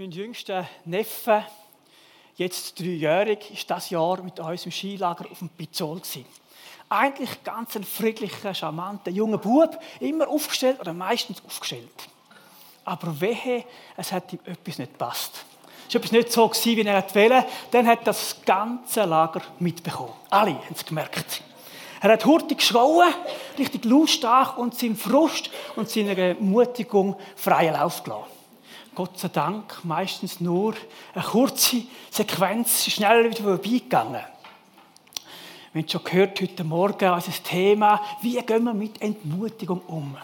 Mein jüngster Neffe, jetzt dreijährig, ist das Jahr mit uns im Skilager auf dem Pizzol Eigentlich ganz ein friedlicher, charmanter junger Bub, immer aufgestellt oder meistens aufgestellt. Aber wehe, es hat ihm etwas nicht gepasst. Es war etwas nicht so, wie er wollte. Dann hat das ganze Lager mitbekommen. Alle haben es gemerkt. Er hat hurtig geschrauen, richtig lautstark und seinem Frust und seiner Ermutigung freien Lauf gelassen. Gott sei Dank meistens nur eine kurze Sequenz, schnell wieder vorbeigegangen. Wir haben schon gehört heute Morgen unser Thema, wie gehen wir mit Entmutigung um?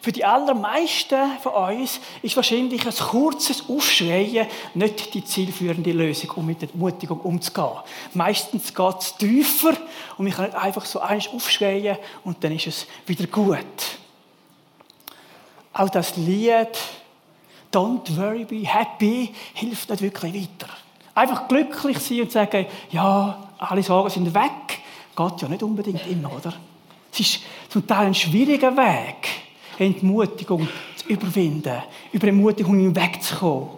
Für die allermeisten von uns ist wahrscheinlich ein kurzes Aufschreien nicht die zielführende Lösung, um mit Entmutigung umzugehen. Meistens geht es tiefer und wir können nicht einfach so eins aufschreien und dann ist es wieder gut. Auch das Lied Don't worry, be happy hilft nicht wirklich weiter. Einfach glücklich sein und sagen, ja, alle Sorgen sind weg, geht ja nicht unbedingt immer, oder? Es ist zum Teil ein schwieriger Weg, Entmutigung zu überwinden, über Entmutigung hinwegzukommen.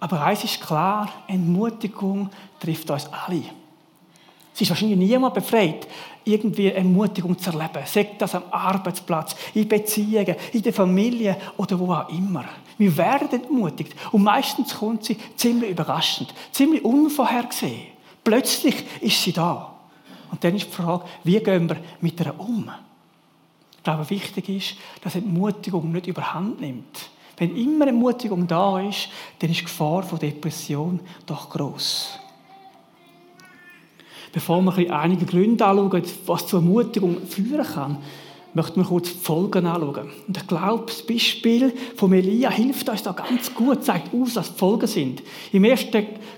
Aber eins ist klar, Entmutigung trifft uns alle. Es ist wahrscheinlich niemand befreit, irgendwie Ermutigung zu erleben. Sagt das am Arbeitsplatz, in Beziehungen, in der Familie oder wo auch immer. Wir werden entmutigt. Und meistens kommt sie ziemlich überraschend, ziemlich unvorhergesehen. Plötzlich ist sie da. Und dann ist die Frage, wie gehen wir mit ihr um? Ich glaube, wichtig ist, dass Entmutigung nicht überhand nimmt. Wenn immer Ermutigung da ist, dann ist die Gefahr von Depression doch groß. Bevor wir einige Gründe anschauen, was zur Ermutigung führen kann, möchten wir kurz die Folgen anschauen. Und ich glaube, das Beispiel von Elia hilft uns da ganz gut, zeigt aus, was die Folgen sind. Im 1.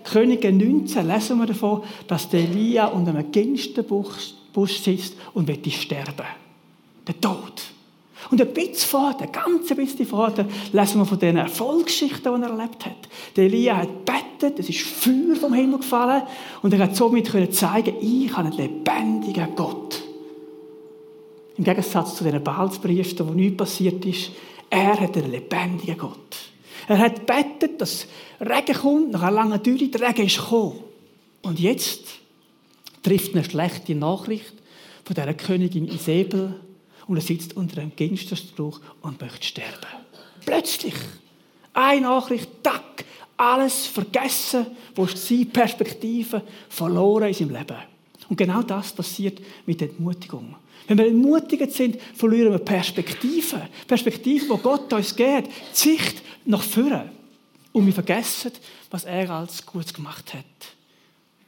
Könige 19 lesen wir davon, dass Elia unter einem Ginsterbusch sitzt und wird sterben. Der Tod. Und ein bisschen vorher, ganz ein bisschen vorher, lesen wir von den Erfolgsgeschichten, die er erlebt hat. Elia hat bettet, es ist Feuer vom Himmel gefallen und er hat somit können zeigen, ich habe einen lebendigen Gott. Im Gegensatz zu den Balspriestern, wo nichts passiert ist, er hat einen lebendigen Gott. Er hat bettet, dass Regen kommt, nach einer langen Dürre, der Regen ist gekommen. Und jetzt trifft eine schlechte Nachricht von dieser Königin Isabel und er sitzt unter einem Ginsterspruch und möchte sterben. Plötzlich. Eine Nachricht, tack, alles vergessen, wo seine Perspektive verloren in seinem Leben. Und genau das passiert mit Entmutigung. Wenn wir entmutigt sind, verlieren wir Perspektive. Perspektive, wo Gott uns gibt. Die Sicht nach vorne. Und wir vergessen, was er als Gutes gemacht hat.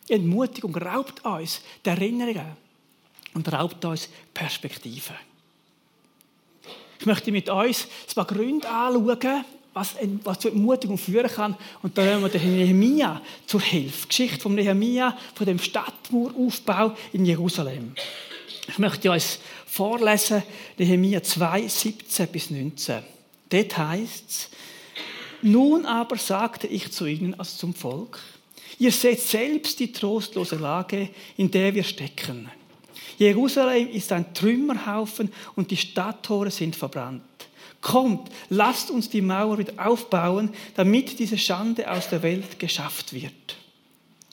Entmutigung raubt uns die Erinnerungen und raubt uns Perspektive. Ich möchte mit uns ein paar Gründe anschauen, was, was zur Ermutigung führen kann. Und da nehmen wir den Nehemia zur Hilfe. Geschichte von Nehemia, von dem Stadtmuraufbau in Jerusalem. Ich möchte euch vorlesen, Nehemia 2, 17 bis 19. Dort heißt es, nun aber sagte ich zu ihnen, also zum Volk, ihr seht selbst die trostlose Lage, in der wir stecken. Jerusalem ist ein Trümmerhaufen und die Stadttore sind verbrannt. Kommt, lasst uns die Mauer wieder aufbauen, damit diese Schande aus der Welt geschafft wird.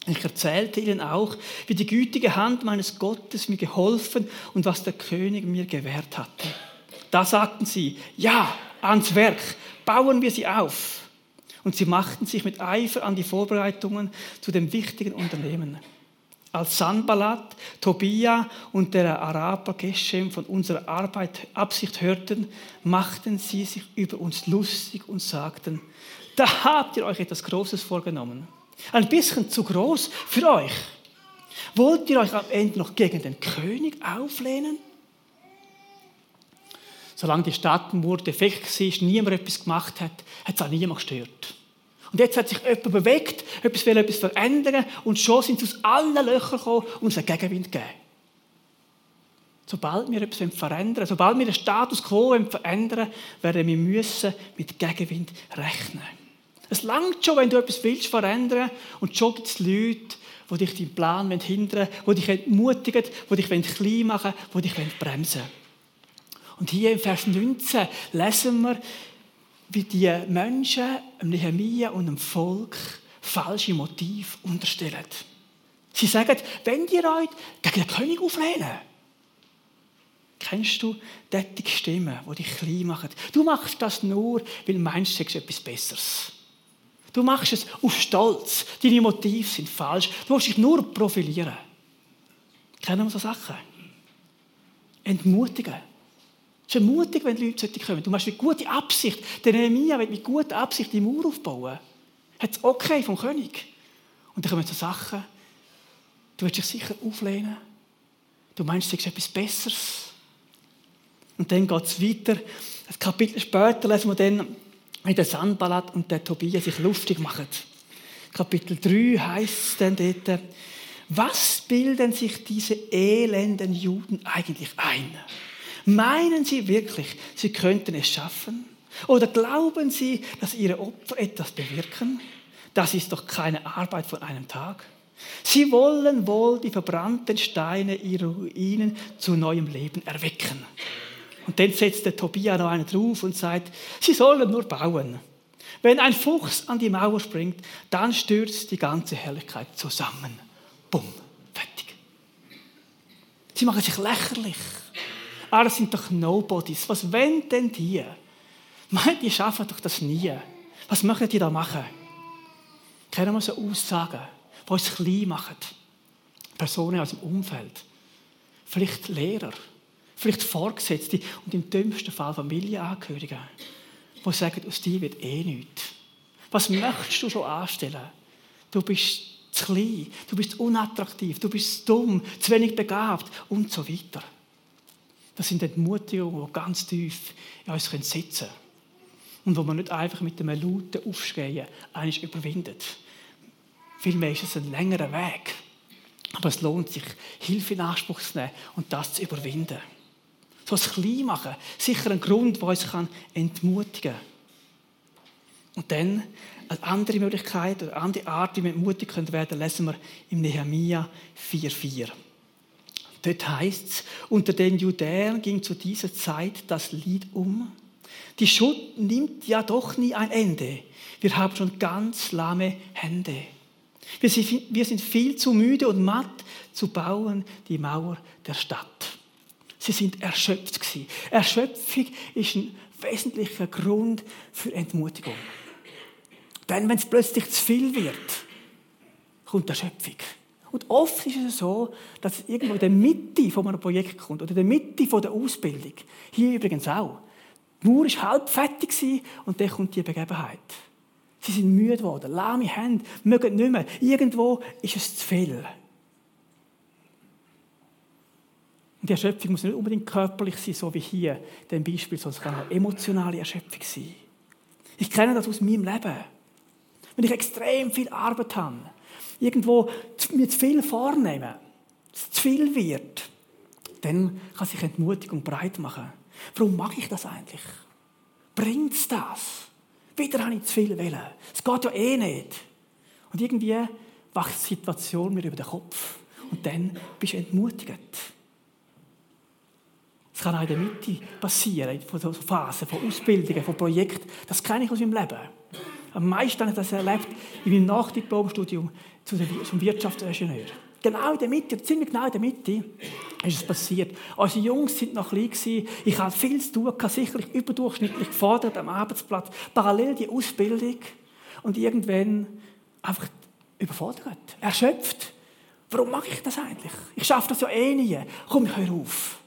Ich erzählte ihnen auch, wie die gütige Hand meines Gottes mir geholfen und was der König mir gewährt hatte. Da sagten sie, ja, ans Werk, bauen wir sie auf. Und sie machten sich mit Eifer an die Vorbereitungen zu dem wichtigen Unternehmen. Als Sanballat, Tobia und der Araber Geshem von unserer Arbeit Absicht hörten, machten sie sich über uns lustig und sagten, da habt ihr euch etwas Großes vorgenommen. Ein bisschen zu groß für euch. Wollt ihr euch am Ende noch gegen den König auflehnen? Solange die Stadtmauer defekt war, niemand etwas gemacht hat, hat es auch niemand gestört. Und jetzt hat sich jemand bewegt, etwas will etwas verändern und schon sind sie aus allen Löchern gekommen und es einen Gegenwind gegeben. Sobald wir etwas verändern sobald wir den Status quo verändern werden wir müssen mit Gegenwind rechnen. Es langt schon, wenn du etwas willst verändern und schon gibt es Leute, die dich deinen Plan hindern wollen, die dich entmutigen, die dich klein machen wollen, die dich bremsen wollen. Und hier im Vers 19 lesen wir, wie die Menschen, dem Nehemiah und dem Volk, falsche Motive unterstellen. Sie sagen, wenn ihr euch gegen den König auflehnen, kennst du solche Stimmen, die dich klein machen? Du machst das nur, weil du meinst, du etwas Besseres. Du machst es auf Stolz. Deine Motive sind falsch. Du willst dich nur profilieren. Kennen wir so Sachen? Entmutigen. Es ist mutig, wenn Leute kommen. Du machst mit guter Absicht. Der Nehemiah will mit guter Absicht die Mauer aufbauen. Hat es okay vom König. Und dann kommen so Sachen, du willst dich sicher auflehnen. Du meinst, du sagst etwas Besseres. Und dann geht es weiter. Ein Kapitel später lesen wir dann, wie der Sanballat und der Tobias sich lustig machen. Kapitel 3 heißt es dann dort, was bilden sich diese elenden Juden eigentlich ein? Meinen sie wirklich, sie könnten es schaffen? Oder glauben sie, dass ihre Opfer etwas bewirken? Das ist doch keine Arbeit von einem Tag. Sie wollen wohl die verbrannten Steine ihrer Ruinen zu neuem Leben erwecken. Und dann setzt der Tobia noch einen drauf und sagt, sie sollen nur bauen. Wenn ein Fuchs an die Mauer springt, dann stürzt die ganze Herrlichkeit zusammen. Bumm, fertig. Sie machen sich lächerlich. Ah, das sind doch Nobodies. Was wollen denn die? Meint, die schaffen doch das nie. Was möchten die da machen? Kennen wir so Aussagen, die uns klein machen? Personen aus dem Umfeld. Vielleicht Lehrer. Vielleicht Vorgesetzte und im dümmsten Fall Familienangehörige, die sagen, aus dir wird eh nichts. Was möchtest du schon anstellen? Du bist zu klein, du bist unattraktiv, du bist dumm, zu wenig begabt und so weiter. Das sind Entmutigungen, die ganz tief in uns sitzen können. Und wo man nicht einfach mit einem lauten Aufschreien eigentlich überwindet. Vielmehr ist es ein längerer Weg. Aber es lohnt sich, Hilfe in Anspruch zu nehmen und das zu überwinden. So ein klein machen, sicher ein Grund, der uns entmutigen kann. Und dann eine andere Möglichkeit oder eine andere Art, wie wir mutig werden können, lesen wir im Nehemiah 4,4. Dort heißt es, unter den Judäern ging zu dieser Zeit das Lied um. Die Schuld nimmt ja doch nie ein Ende. Wir haben schon ganz lahme Hände. Wir sind viel zu müde und matt zu bauen die Mauer der Stadt. Sie sind erschöpft Erschöpfung ist ein wesentlicher Grund für Entmutigung. Denn wenn es plötzlich zu viel wird, kommt Erschöpfung. Und oft ist es so, dass es irgendwo in der Mitte von einem Projekt kommt oder in der Mitte von der Ausbildung. Hier übrigens auch. Die Mauer war halb fertig und dann kommt die Begebenheit. Sie sind müde geworden, lahme Hände, mögen nicht mehr. Irgendwo ist es zu viel. Und die Erschöpfung muss nicht unbedingt körperlich sein, so wie hier dem Beispiel, sondern es kann auch emotionale Erschöpfung sein. Ich kenne das aus meinem Leben. Wenn ich extrem viel Arbeit habe, irgendwo mir zu viel vornehmen, es zu viel wird, dann kann sich Entmutigung breit machen. Warum mache ich das eigentlich? Bringt es das? Wieder habe ich zu viel Willen. Es geht ja eh nicht. Und irgendwie wacht die Situation mir über den Kopf. Und dann bist du entmutigt. Es kann auch in der Mitte passieren, von so Phasen, von Ausbildungen, von Projekten. Das kenne ich aus meinem Leben. Am meisten habe ich das erlebt in meinem Nachdiplomstudium zum Wirtschaftsingenieur. Genau in der Mitte, ziemlich genau in der Mitte, ist es passiert. Unsere Jungs sind noch klein gewesen. Ich hatte viel zu tun, sicherlich überdurchschnittlich gefordert am Arbeitsplatz. Parallel die Ausbildung. Und irgendwann einfach überfordert, erschöpft. Warum mache ich das eigentlich? Ich schaffe das ja eh nie. Komm, höre auf.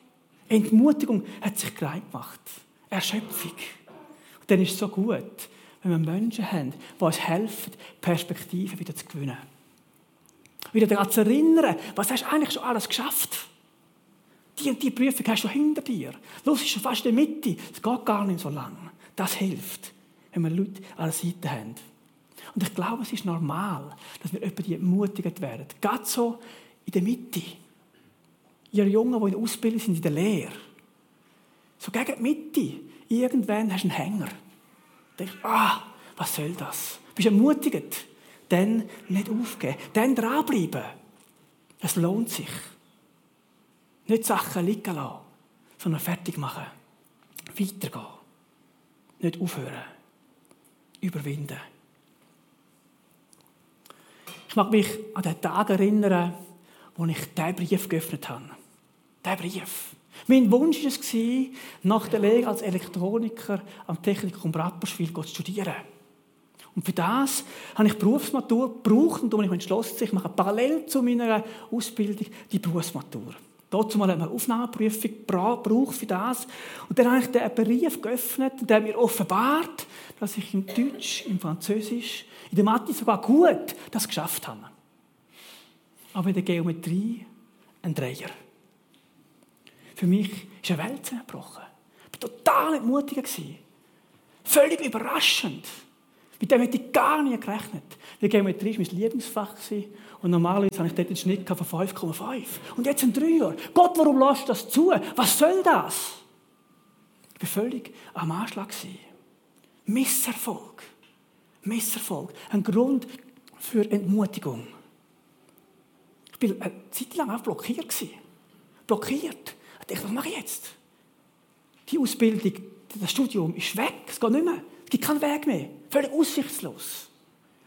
Entmutigung hat sich klein gemacht. Erschöpfung. Und dann ist es so gut, wenn wir Menschen haben, die uns helfen, Perspektive wieder zu gewinnen. Wieder daran zu erinnern, was hast du eigentlich schon alles geschafft? Die und die Prüfung hast du hinter dir. Los ist schon fast in der Mitte. Es geht gar nicht so lang. Das hilft, wenn wir Leute an der Seite haben. Und ich glaube, es ist normal, dass wir die ermutigt werden. Gerade so in der Mitte ihr Jungen, die in der Ausbildung sind, in der Lehre. So gegen die Mitte. Irgendwann hast du einen Hänger. Du denkst, ah, was soll das? Du bist ermutigt. Dann nicht aufgeben. Dann dranbleiben. Es lohnt sich. Nicht Sachen liegen lassen, sondern fertig machen. Weitergehen. Nicht aufhören. überwinden. Ich mag mich an den Tag erinnern, wo ich diesen Brief geöffnet habe. Diesen Brief. Mein Wunsch war es, nach der Lehre als Elektroniker am Technikum Rapperswil zu studieren. Und für das habe ich Berufsmatur gebraucht und ich entschlossen, ich mache parallel zu meiner Ausbildung die Berufsmatur. Dazu mal eine Aufnahmeprüfung gebraucht für das. Und dann habe ich den Brief geöffnet der mir offenbart, dass ich im Deutsch, im Französisch, in der Mathe sogar gut das geschafft habe. Aber in der Geometrie ein Dreier. Für mich ist eine Welt zusammengebrochen. Ich war total entmutigt. Völlig überraschend. Mit dem hätte ich gar nicht gerechnet. Die Geometrie war mein Lieblingsfach. Und normalerweise habe ich dort einen Schnitt von 5,5. Und jetzt ein Dreier. Gott, warum lässt du das zu? Was soll das? Ich war völlig am Anschlag. Misserfolg. Misserfolg. Ein Grund für Entmutigung. Ich war eine Zeit lang auch blockiert. Blockiert. Ich dachte, was mache ich jetzt? Die Ausbildung, das Studium ist weg. Es geht nicht mehr. Gibt keinen Weg mehr. Völlig aussichtslos.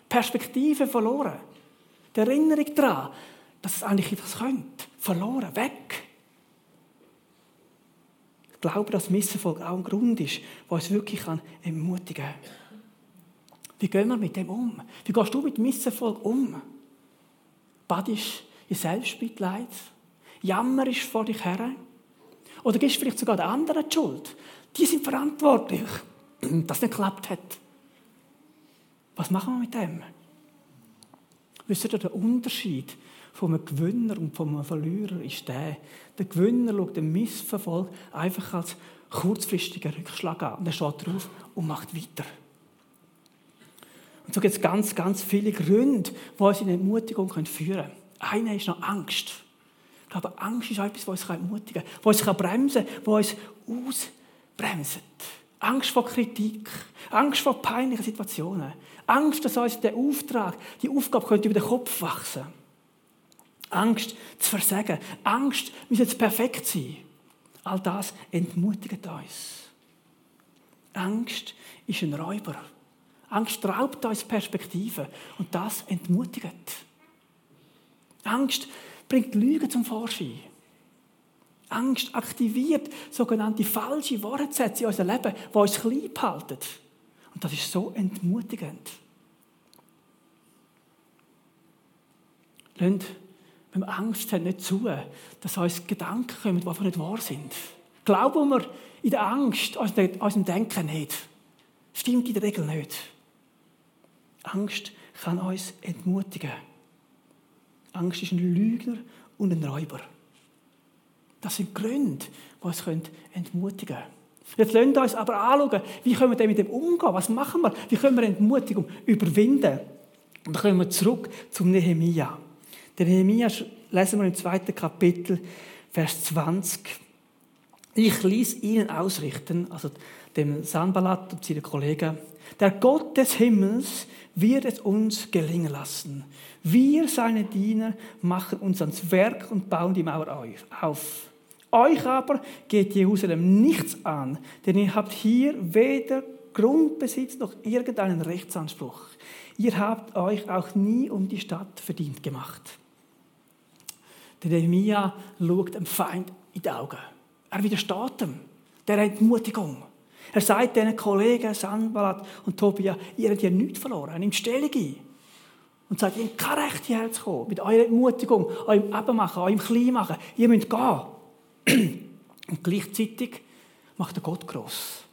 Perspektive verloren. Die Erinnerung daran, dass es eigentlich etwas könnte. Verloren. Weg. Ich glaube, dass Misserfolg auch ein Grund ist, der uns wirklich ermutigen kann. Wie gehen wir mit dem um? Wie gehst du mit Misserfolg um? Badest in Selbstmitleid? Jammerst vor dich her? Oder gibst du vielleicht sogar den anderen die Schuld? Die sind verantwortlich, dass es nicht geklappt hat. Was machen wir mit dem? Wisst ihr, der Unterschied von einem Gewinner und einem Verlierer ist der, der Gewinner schaut den Missverfolg einfach als kurzfristigen Rückschlag an. Und er steht drauf und macht weiter. Und so gibt es ganz, ganz viele Gründe, die uns in Entmutigung führen können. Einer ist noch Angst. Ich glaube, Angst ist etwas, was uns ermutigen kann, was uns bremsen kann, was uns ausbremst. Angst vor Kritik, Angst vor peinlichen Situationen, Angst, dass uns der Auftrag, die Aufgabe könnte über den Kopf wachsen. Angst zu versagen, Angst, wir jetzt perfekt sein. All das entmutigt uns. Angst ist ein Räuber. Angst raubt uns Perspektive und das entmutigt. Angst bringt Lügen zum Vorschein. Angst aktiviert sogenannte falsche Wortsätze in unserem Leben, die uns klein halten. Und das ist so entmutigend. Lasst, wenn wir Angst haben, nicht zu, dass uns Gedanken kommen, die einfach nicht wahr sind. Glauben wir in der Angst, unserem Denken nicht. Stimmt in der Regel nicht. Angst kann uns entmutigen. Angst ist ein Lügner und ein Räuber. Das sind Gründe, die uns entmutigen können. Jetzt lasst uns aber anschauen, wie können wir mit dem umgehen? Was machen wir? Wie können wir Entmutigung überwinden? Und dann kommen wir zurück zum Nehemia. Der Nehemia lesen wir im zweiten Kapitel, Vers 20. Ich ließ ihnen ausrichten, also dem Sanballat und seinen Kollegen, der Gott des Himmels wird es uns gelingen lassen. Wir, seine Diener, machen uns ans Werk und bauen die Mauer auf. Euch aber geht Jerusalem nichts an, denn ihr habt hier weder Grundbesitz noch irgendeinen Rechtsanspruch. Ihr habt euch auch nie um die Stadt verdient gemacht. Der Nehemiah schaut dem Feind in die Augen. Er widersteht ihm, der Entmutigung. Er sagt diesen Kollegen, Sanballat und Tobia, ihr habt ja nichts verloren, er nimmt Stellung ein. Und sagt, ihr habt kein Recht hierher zu kommen, mit eurer Entmutigung, eurem Ebenmachen, eurem Kleinmachen. Ihr müsst gehen. Und gleichzeitig macht der Gott groß.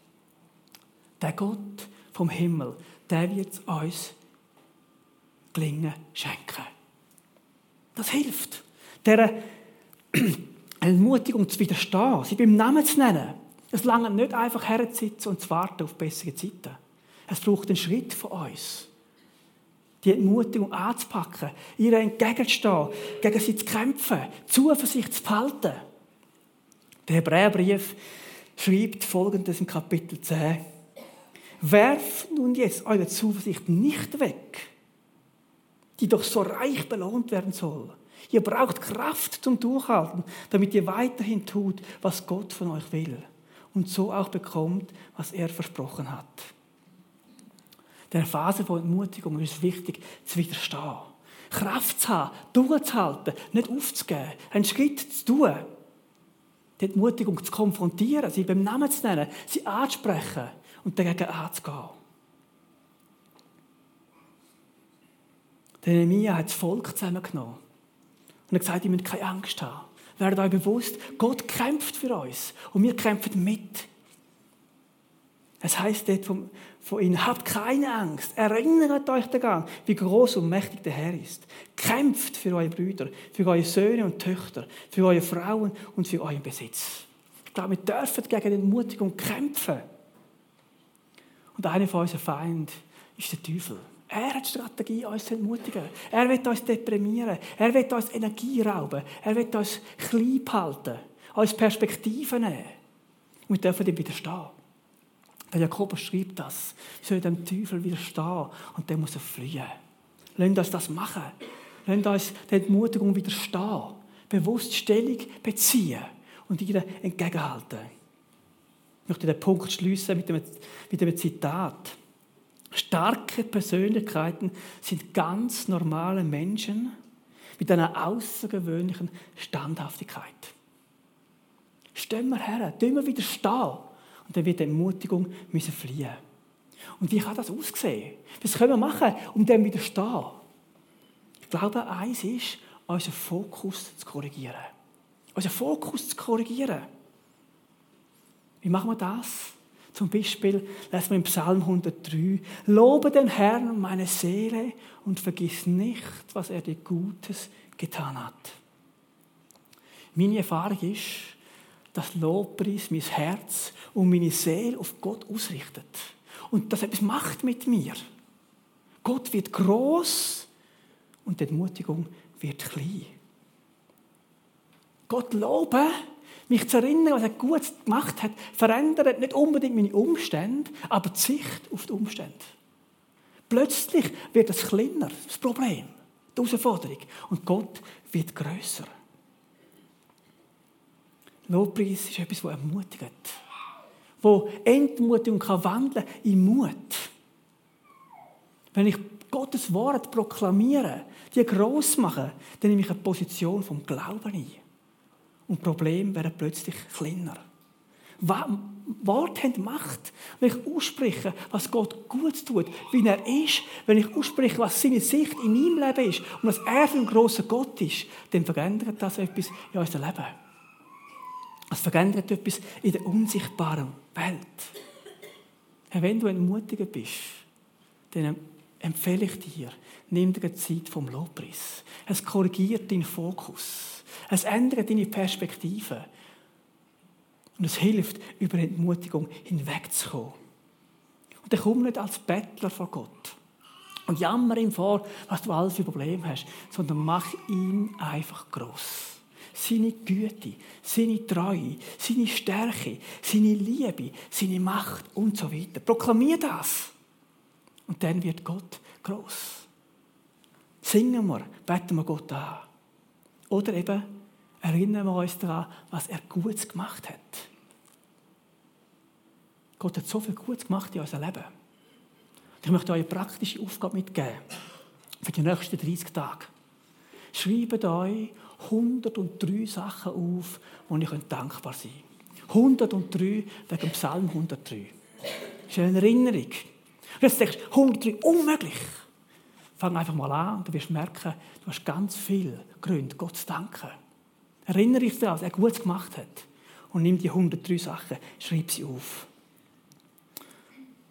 Der Gott vom Himmel, der wird uns gelingen schenken. Das hilft, dieser Ermutigung zu widerstehen, sie beim Namen zu nennen. Es lange nicht einfach herzusitzen und zu warten auf bessere Zeiten. Es braucht einen Schritt von uns. Die Ermutigung anzupacken, ihr entgegenzustehen, gegen sie zu kämpfen, Zuversicht zu behalten. Der Hebräerbrief schreibt folgendes im Kapitel 10. Werft nun jetzt eure Zuversicht nicht weg, die doch so reich belohnt werden soll. Ihr braucht Kraft zum Durchhalten, damit ihr weiterhin tut, was Gott von euch will und so auch bekommt, was er versprochen hat. Dieser Phase von Entmutigung ist es wichtig, zu widerstehen. Kraft zu haben, durchzuhalten, nicht aufzugeben, einen Schritt zu tun. Die Entmutigung zu konfrontieren, sie beim Namen zu nennen, sie anzusprechen und dagegen anzugehen. Der Nehemiah hat das Volk zusammengenommen und hat gesagt, ihr müsst keine Angst haben. Werdet euch bewusst, Gott kämpft für uns und wir kämpfen mit. Es heißt dort von, von ihnen, habt keine Angst, erinnert euch daran, wie groß und mächtig der Herr ist. Kämpft für eure Brüder, für eure Söhne und Töchter, für eure Frauen und für euren Besitz. Ich glaube, wir dürfen gegen die Entmutigung kämpfen. Und einer von unseren Feinden ist der Teufel. Er hat die Strategie, uns zu entmutigen. Er will uns deprimieren. Er will uns Energie rauben. Er will uns klein halten. Uns Perspektiven nehmen. Und wir dürfen ihm widerstehen. Der Jakobus schreibt das. Wir sollen dem Teufel widerstehen und der muss er fliehen. Lasst uns das machen. Lasst uns der Entmutigung widerstehen. Bewusst Stellung beziehen und ihr entgegenhalten. Ich möchte den Punkt schließen mit einem, mit einem Zitat. Starke Persönlichkeiten sind ganz normale Menschen mit einer außergewöhnlichen Standhaftigkeit. Stehen wir her, tun wir widerstehen und dann wird die Ermutigung müssen fliehen. Und wie kann das aussehen? Was können wir machen, um dem widerstehen? Ich glaube, eins ist, unseren Fokus zu korrigieren. Unseren Fokus zu korrigieren. Wie machen wir das? Zum Beispiel lesen wir im Psalm 103, Lobe den Herrn, meine Seele, und vergiss nicht, was er dir Gutes getan hat. Meine Erfahrung ist, dass Lobpreis mein Herz und meine Seele auf Gott ausrichtet. Und das etwas macht mit mir. Gott wird groß und die Entmutigung wird klein. Gott loben, mich zu erinnern, was er gut gemacht hat, verändert nicht unbedingt meine Umstände, aber die Sicht auf die Umstände. Plötzlich wird es kleiner, das Problem, die Herausforderung. Und Gott wird größer. Lobpreis ist etwas, das ermutigt. Wo Entmutigung kann wandeln in Mut. Wenn ich Gottes Wort proklamiere, die gross mache, dann nehme ich eine Position vom Glauben ein. Und Probleme werden plötzlich kleiner. Worte haben Macht. Wenn ich ausspreche, was Gott gut tut, wie er ist, wenn ich ausspreche, was seine Sicht in meinem Leben ist und was er für ein grosser Gott ist, dann verändert das etwas in unserem Leben. Es verändert etwas in der unsichtbaren Welt. Wenn du entmutiger bist, dann empfehle ich dir, nimm dir Zeit vom Lobpreis. Es korrigiert deinen Fokus. Es ändert deine Perspektive. Und es hilft, über Entmutigung hinwegzukommen. Und dann komm nicht als Bettler vor Gott und jammer ihm vor, was du alles für Probleme hast, sondern mach ihn einfach groß seine Güte, seine Treue, seine Stärke, seine Liebe, seine Macht und so weiter. Proklamier das. Und dann wird Gott groß. Singen wir, beten wir Gott an. Oder eben erinnern wir uns daran, was er Gutes gemacht hat. Gott hat so viel Gutes gemacht in unserem Leben. Und ich möchte euch eine praktische Aufgabe mitgeben für die nächsten 30 Tage. Schreibt euch 103 Sachen auf, wo ich dankbar sein könnte. 103 wegen Psalm 103. Das ist eine Erinnerung. Und jetzt denkst du, 103, unmöglich. Fang einfach mal an und du wirst merken, du hast ganz viele Gründe, Gott zu danken. Erinnere dich daran, was er gut gemacht hat. Und nimm die 103 Sachen, schreib sie auf.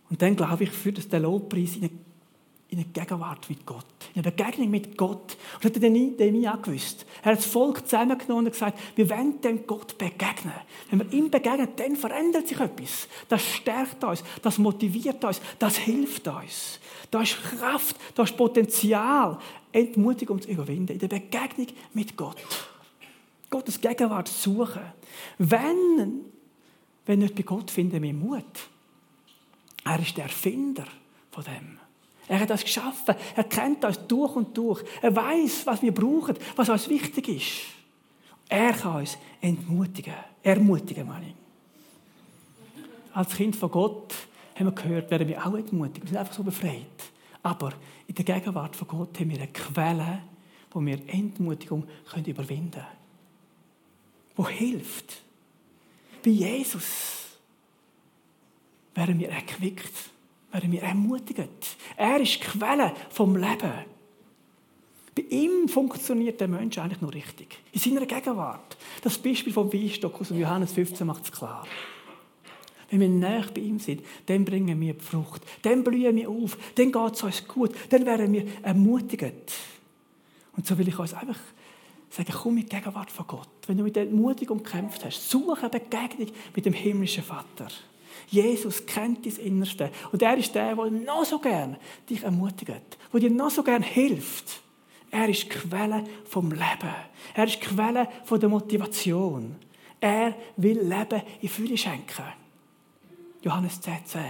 Und dann glaube ich, führt das den Lobpreis in eine in eine Gegenwart mit Gott, in eine Begegnung mit Gott. Und das hat er nie gewusst. Er hat das Volk zusammengenommen und gesagt, wir wollen dem Gott begegnen. Wenn wir ihm begegnen, dann verändert sich etwas. Das stärkt uns, das motiviert uns, das hilft uns. Da ist Kraft, da ist Potenzial, Entmutigung zu überwinden, in der Begegnung mit Gott. Gottes Gegenwart suchen. Wenn, wenn nicht bei Gott finden wir Mut. Er ist der Erfinder von dem. Er hat das geschaffen. Er kennt uns durch und durch. Er weiß, was wir brauchen, was uns wichtig ist. Er kann uns entmutigen. Ermutigen, meine ich. Als Kind von Gott haben wir gehört, werden wir auch entmutigt. Wir sind einfach so befreit. Aber in der Gegenwart von Gott haben wir eine Quelle, wo wir Entmutigung können überwinden können. Wo hilft. Bei Jesus werden wir erquickt, werden wir ermutigt. Er ist die Quelle vom Leben. Bei ihm funktioniert der Mensch eigentlich nur richtig. In seiner Gegenwart. Das Beispiel vom Weinstock aus Johannes 15 macht es klar. Wenn wir näher bei ihm sind, dann bringen wir die Frucht. Dann blühen wir auf. Dann geht es uns gut. Dann werden wir ermutigt. Und so will ich uns einfach sagen, komm mit Gegenwart von Gott. Wenn du mit der Ermutigung gekämpft hast, suche eine Begegnung mit dem himmlischen Vater. Jesus kennt dein Innerste. Und er ist der, der noch so gern dich ermutigt, der dir noch so gern hilft. Er ist die Quelle vom Leben. Er ist die Quelle von der Motivation. Er will Leben in Fülle schenken. Johannes 10, 10.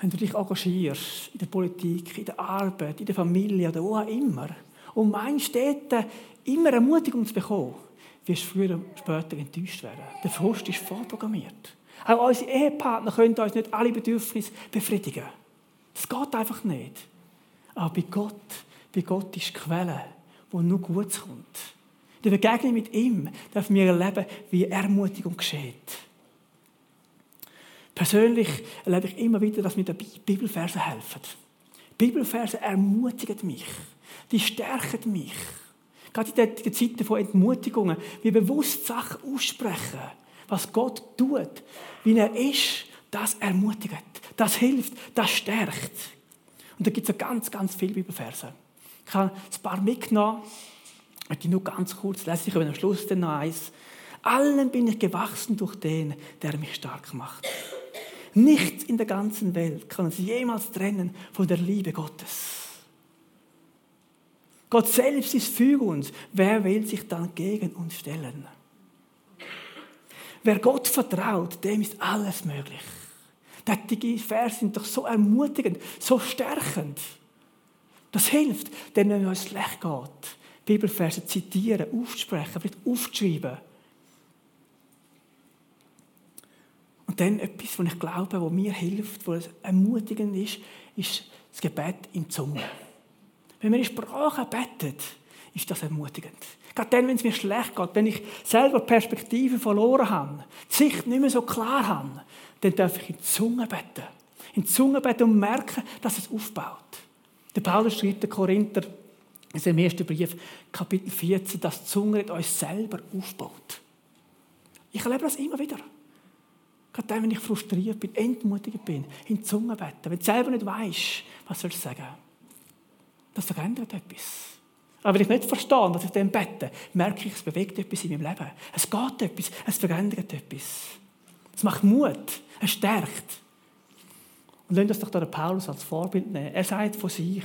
Wenn du dich engagierst in der Politik, in der Arbeit, in der Familie oder wo auch immer und meinst, dort immer Ermutigung zu bekommen, wirst du früher oder später enttäuscht werden. Der Frust ist vorprogrammiert. Auch unsere Ehepartner können uns nicht alle Bedürfnisse befriedigen. Das geht einfach nicht. Aber bei Gott, bei Gott ist die Quelle, wo nur Gutes kommt. In der Begegnung mit ihm dürfen wir erleben, wie Ermutigung geschieht. Persönlich erlebe ich immer wieder, dass mir die Bibelverse helfen. Bibelverse ermutigen mich. Die stärken mich. Gerade in den Zeiten von Entmutigungen, wie bewusst Sachen aussprechen, was Gott tut, wie er ist, das ermutigt, das hilft, das stärkt. Und da gibt es ganz, ganz viele Bibelverse. Ich habe ein paar mitgenommen, ich möchte nur ganz kurz lesen, ich habe am Schluss dann noch eins. Allen bin ich gewachsen durch den, der mich stark macht. Nichts in der ganzen Welt kann uns jemals trennen von der Liebe Gottes. Gott selbst ist für uns. Wer will sich dann gegen uns stellen? Wer Gott vertraut, dem ist alles möglich. Die Verse sind doch so ermutigend, so stärkend. Das hilft, denn wenn es uns schlecht geht, Bibelverse zitieren, aufzusprechen, vielleicht aufzuschreiben. Und dann etwas, was ich glaube, was mir hilft, was ermutigend ist, ist das Gebet in Zunge. Wenn man in Sprache betet, ist das ermutigend. Gerade dann, wenn es mir schlecht geht, wenn ich selber Perspektive verloren habe, die Sicht nicht mehr so klar habe, dann darf ich in die Zunge beten. In die Zunge beten und merken, dass es aufbaut. Der Paulus schreibt den Korinther in seinem ersten Brief, Kapitel 14, dass die Zunge uns selber aufbaut. Ich erlebe das immer wieder. Gerade dann, wenn ich frustriert bin, entmutigt bin, in die Zunge beten. Wenn du selber nicht weißt, was soll ich sagen? Das verändert etwas. Aber wenn ich nicht verstehe, was ich dem bete, merke ich, es bewegt etwas in meinem Leben. Es geht etwas, es verändert etwas. Es macht Mut, es stärkt. Und lassen das doch Paulus als Vorbild nehmen. Er sagt von sich,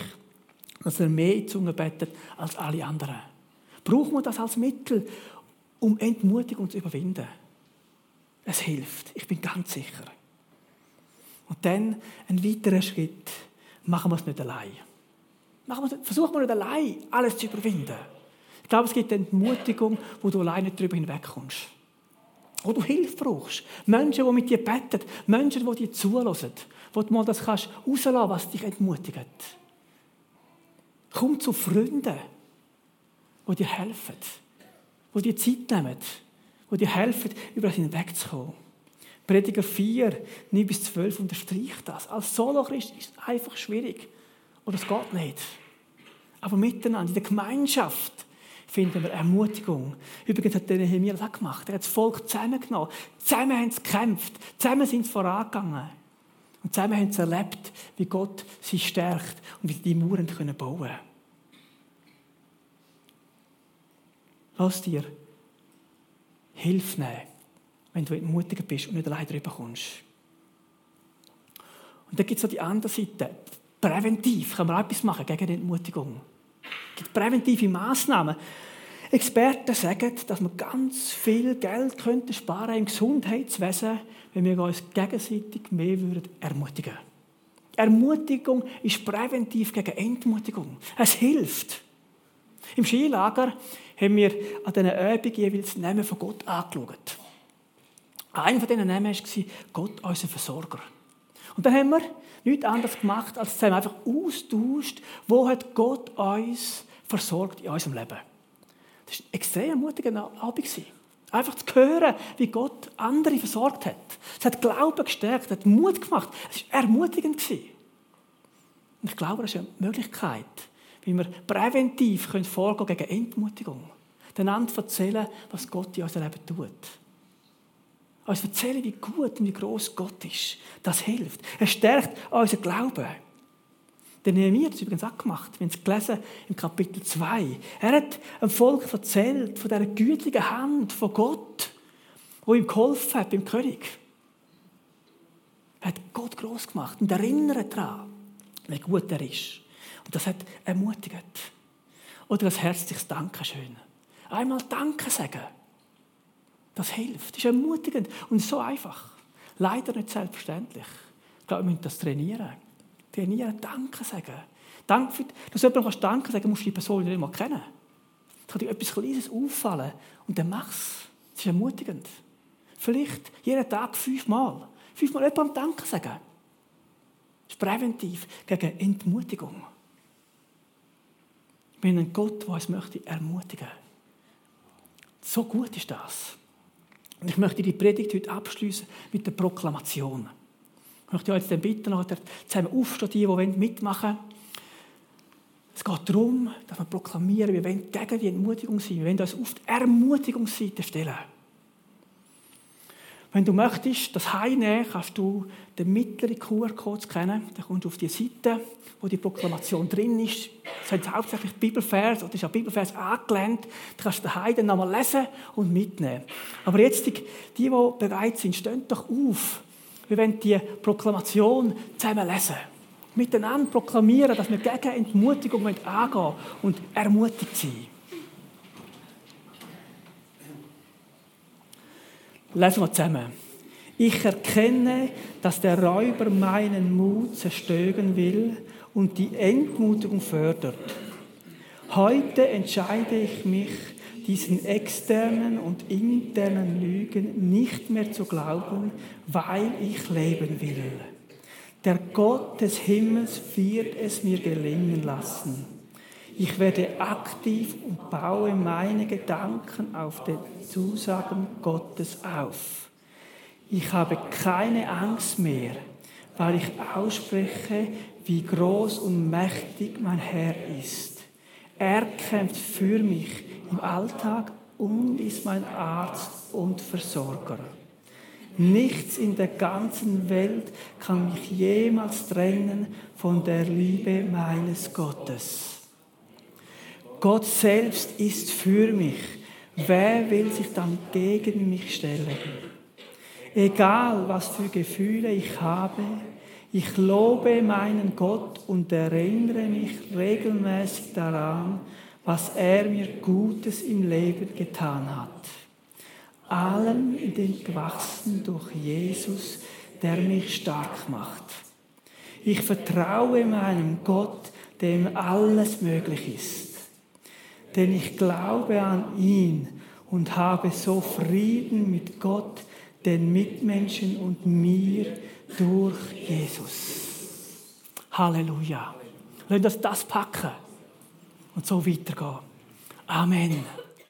dass er mehr in Zunge betet als alle anderen. Brauchen wir das als Mittel, um Entmutigung zu überwinden? Es hilft, ich bin ganz sicher. Und dann ein weiterer Schritt, machen wir es nicht allein. Versuchen wir nicht allein, alles zu überwinden. Ich glaube, es gibt Entmutigung, wo du alleine darüber hinwegkommst. Wo du Hilfe brauchst. Menschen, die mit dir beten. Menschen, die dir zulassen. Wo du mal das kannst rauslassen, was dich entmutigt. Komm zu Freunden, die dir helfen. Die dir Zeit nehmen. Die dir helfen, über das hinwegzukommen. Prediger 4, 9 bis 12 unterstreicht das. Als Solo-Christ ist es einfach schwierig. Oder es geht nicht. Aber miteinander, in der Gemeinschaft, finden wir Ermutigung. Übrigens hat der Nehemiah das auch gemacht. Er hat das Volk zusammengenommen. Zusammen haben sie gekämpft. Zusammen sind sie vorangegangen. Und zusammen haben sie erlebt, wie Gott sie stärkt und wie sie die Mauern bauen können. Lass dir Hilfe nehmen, wenn du entmutigt bist und nicht allein drüber kommst. Und dann gibt es so die andere Seite. Präventiv kann man etwas machen gegen Entmutigung. Es gibt präventive Massnahmen. Experten sagen, dass man ganz viel Geld könnte sparen im Gesundheitswesen, wenn wir uns gegenseitig mehr würden ermutigen. Ermutigung ist präventiv gegen Entmutigung. Es hilft. Im Skilager haben wir an diesen Übungen jeweils das Namen von Gott angeschaut. Einer von diesen Namen war Gott, unser Versorger. Und dann haben wir nichts anderes gemacht, als zusammen einfach austauscht, wo hat Gott uns versorgt in unserem Leben. Das war ein extrem ermutigender Abend. Einfach zu hören, wie Gott andere versorgt hat. Es hat Glauben gestärkt, hat Mut gemacht. Es war ermutigend. Und ich glaube, das ist eine Möglichkeit, wie wir präventiv vorgehen gegen Entmutigung. Den anderen erzählen, was Gott in unserem Leben tut. Uns erzählen, wie gut und wie groß Gott ist. Das hilft. Es stärkt unseren Glauben. Der Nehemiah hat es übrigens auch gemacht. Wir haben es gelesen im Kapitel 2. Er hat dem Volk erzählt von dieser gütigen Hand von Gott, wo ihm geholfen hat beim König. Er hat Gott groß gemacht und erinnert daran, wie gut er ist. Und das hat ermutigt. Oder das herzliches Dankeschön. Einmal Danke sagen. Das hilft, das ist ermutigend und so einfach. Leider nicht selbstverständlich. Ich glaube, wir müssen das trainieren. Trainieren, Danke sagen. Dank für, dass du jemandem Danke sagen musst du die Person nicht mal kennen. Es kann dir etwas Kleines auffallen und dann mach es. Das ist ermutigend. Vielleicht jeden Tag fünfmal. Fünfmal jemandem Danke sagen. Das ist präventiv gegen Entmutigung. Wir haben einen Gott, der uns möchte ermutigen. So gut ist das. Und ich möchte die Predigt heute abschließen mit der Proklamation. Ich möchte euch jetzt bitten, zusammen aufstehen, die mitmachen wollen. Es geht darum, dass wir proklamieren, wir wollen gegen die Entmutigung sein. Wir wollen uns auf die Ermutigungsseite stellen. Wenn du möchtest, das heimnehmen, kannst du den mittleren QR-Code scannen. Dann kommst du auf die Seite, wo die Proklamation drin ist. Das sind hauptsächlich Bibelvers oder ist an Bibelvers angelehnt. Du kannst du daheim dann nochmal lesen und mitnehmen. Aber jetzt, die, die, bereit sind, stehen doch auf. Wir wollen die Proklamation zusammen lesen. Miteinander proklamieren, dass wir gegen Entmutigung angehen und ermutigt sind. Lesen wir zusammen. Ich erkenne, dass der Räuber meinen Mut zerstören will und die Entmutigung fördert. Heute entscheide ich mich, diesen externen und internen Lügen nicht mehr zu glauben, weil ich leben will. Der Gott des Himmels wird es mir gelingen lassen. Ich werde aktiv und baue meine Gedanken auf den Zusagen Gottes auf. Ich habe keine Angst mehr, weil ich ausspreche, wie groß und mächtig mein Herr ist. Er kämpft für mich im Alltag und ist mein Arzt und Versorger. Nichts in der ganzen Welt kann mich jemals trennen von der Liebe meines Gottes. Gott selbst ist für mich. Wer will sich dann gegen mich stellen? Egal, was für Gefühle ich habe, ich lobe meinen Gott und erinnere mich regelmäßig daran, was er mir Gutes im Leben getan hat. Allem in den gewachsen durch Jesus, der mich stark macht. Ich vertraue meinem Gott, dem alles möglich ist denn ich glaube an ihn und habe so Frieden mit Gott, den Mitmenschen und mir durch Jesus. Halleluja. Lass uns das packen und so weitergehen. Amen.